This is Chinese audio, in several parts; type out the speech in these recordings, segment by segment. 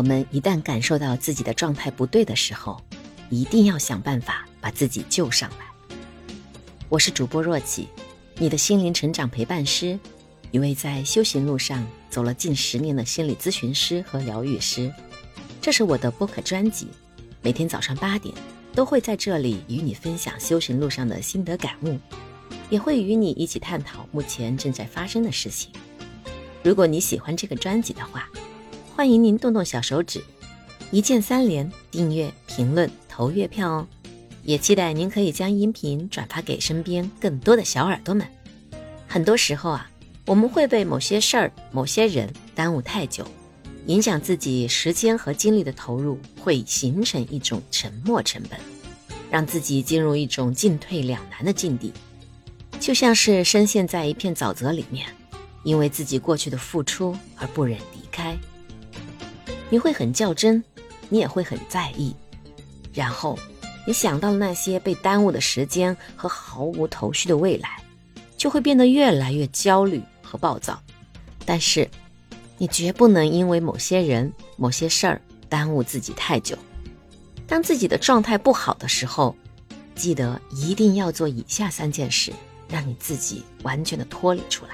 我们一旦感受到自己的状态不对的时候，一定要想办法把自己救上来。我是主播若琪，你的心灵成长陪伴师，一位在修行路上走了近十年的心理咨询师和疗愈师。这是我的播客专辑，每天早上八点都会在这里与你分享修行路上的心得感悟，也会与你一起探讨目前正在发生的事情。如果你喜欢这个专辑的话，欢迎您动动小手指，一键三连、订阅、评论、投月票哦！也期待您可以将音频转发给身边更多的小耳朵们。很多时候啊，我们会被某些事儿、某些人耽误太久，影响自己时间和精力的投入，会形成一种沉没成本，让自己进入一种进退两难的境地，就像是深陷在一片沼泽里面，因为自己过去的付出而不忍离开。你会很较真，你也会很在意，然后你想到了那些被耽误的时间和毫无头绪的未来，就会变得越来越焦虑和暴躁。但是，你绝不能因为某些人、某些事儿耽误自己太久。当自己的状态不好的时候，记得一定要做以下三件事，让你自己完全的脱离出来。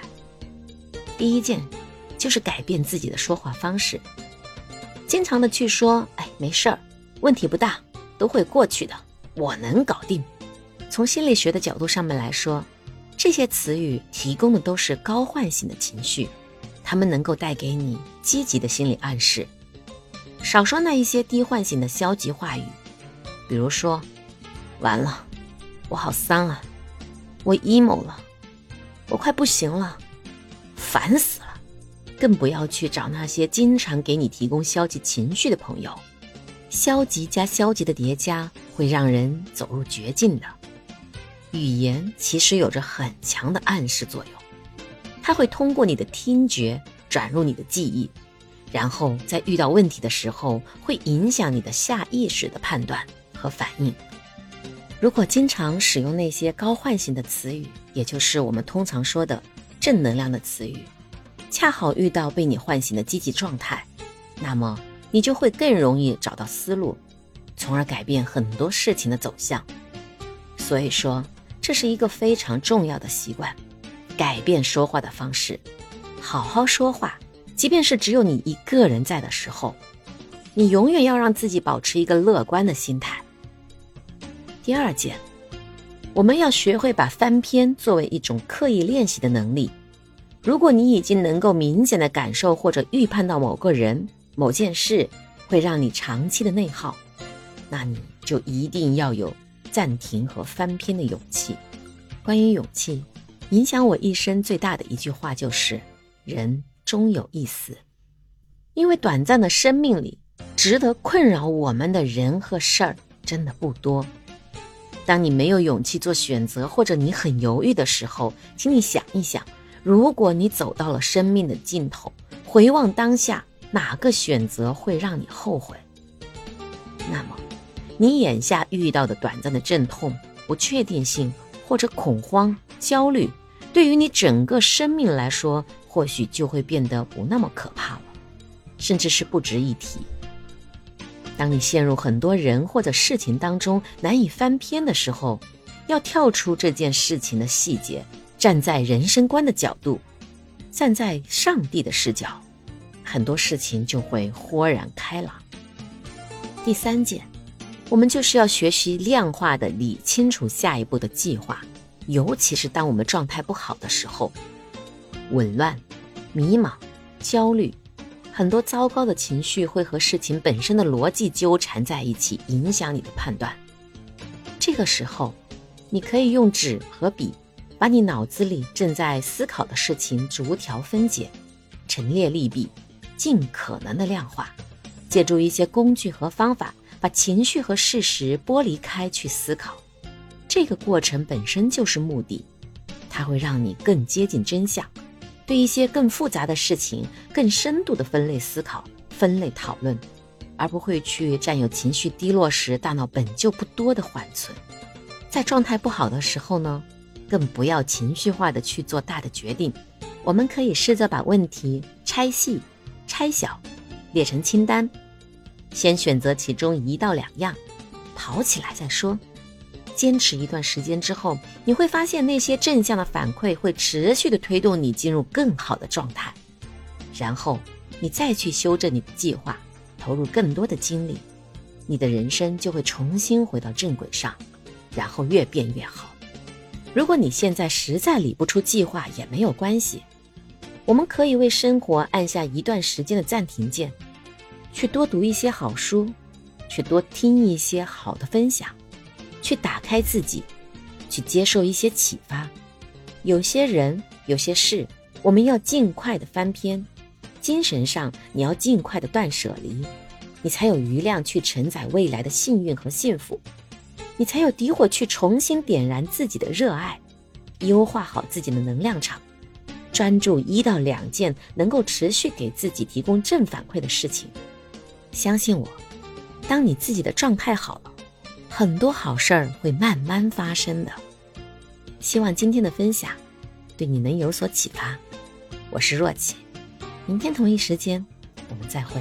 第一件，就是改变自己的说话方式。经常的去说，哎，没事儿，问题不大，都会过去的，我能搞定。从心理学的角度上面来说，这些词语提供的都是高唤醒的情绪，它们能够带给你积极的心理暗示。少说那一些低唤醒的消极话语，比如说，完了，我好丧啊，我 emo 了，我快不行了，烦死了。更不要去找那些经常给你提供消极情绪的朋友，消极加消极的叠加会让人走入绝境的。语言其实有着很强的暗示作用，它会通过你的听觉转入你的记忆，然后在遇到问题的时候会影响你的下意识的判断和反应。如果经常使用那些高唤醒的词语，也就是我们通常说的正能量的词语。恰好遇到被你唤醒的积极状态，那么你就会更容易找到思路，从而改变很多事情的走向。所以说，这是一个非常重要的习惯，改变说话的方式，好好说话。即便是只有你一个人在的时候，你永远要让自己保持一个乐观的心态。第二件，我们要学会把翻篇作为一种刻意练习的能力。如果你已经能够明显的感受或者预判到某个人、某件事会让你长期的内耗，那你就一定要有暂停和翻篇的勇气。关于勇气，影响我一生最大的一句话就是：“人终有一死。”因为短暂的生命里，值得困扰我们的人和事儿真的不多。当你没有勇气做选择，或者你很犹豫的时候，请你想一想。如果你走到了生命的尽头，回望当下，哪个选择会让你后悔？那么，你眼下遇到的短暂的阵痛、不确定性或者恐慌、焦虑，对于你整个生命来说，或许就会变得不那么可怕了，甚至是不值一提。当你陷入很多人或者事情当中难以翻篇的时候，要跳出这件事情的细节。站在人生观的角度，站在上帝的视角，很多事情就会豁然开朗。第三件，我们就是要学习量化的理清楚下一步的计划，尤其是当我们状态不好的时候，紊乱、迷茫、焦虑，很多糟糕的情绪会和事情本身的逻辑纠缠在一起，影响你的判断。这个时候，你可以用纸和笔。把你脑子里正在思考的事情逐条分解，陈列利弊，尽可能的量化，借助一些工具和方法，把情绪和事实剥离开去思考。这个过程本身就是目的，它会让你更接近真相，对一些更复杂的事情更深度的分类思考、分类讨论，而不会去占有情绪低落时大脑本就不多的缓存。在状态不好的时候呢？更不要情绪化的去做大的决定，我们可以试着把问题拆细、拆小，列成清单，先选择其中一到两样，跑起来再说。坚持一段时间之后，你会发现那些正向的反馈会持续的推动你进入更好的状态。然后你再去修正你的计划，投入更多的精力，你的人生就会重新回到正轨上，然后越变越好。如果你现在实在理不出计划，也没有关系，我们可以为生活按下一段时间的暂停键，去多读一些好书，去多听一些好的分享。去打开自己，去接受一些启发。有些人，有些事，我们要尽快的翻篇。精神上，你要尽快的断舍离，你才有余量去承载未来的幸运和幸福，你才有底火去重新点燃自己的热爱，优化好自己的能量场，专注一到两件能够持续给自己提供正反馈的事情。相信我，当你自己的状态好了。很多好事儿会慢慢发生的。希望今天的分享对你能有所启发。我是若琪，明天同一时间我们再会。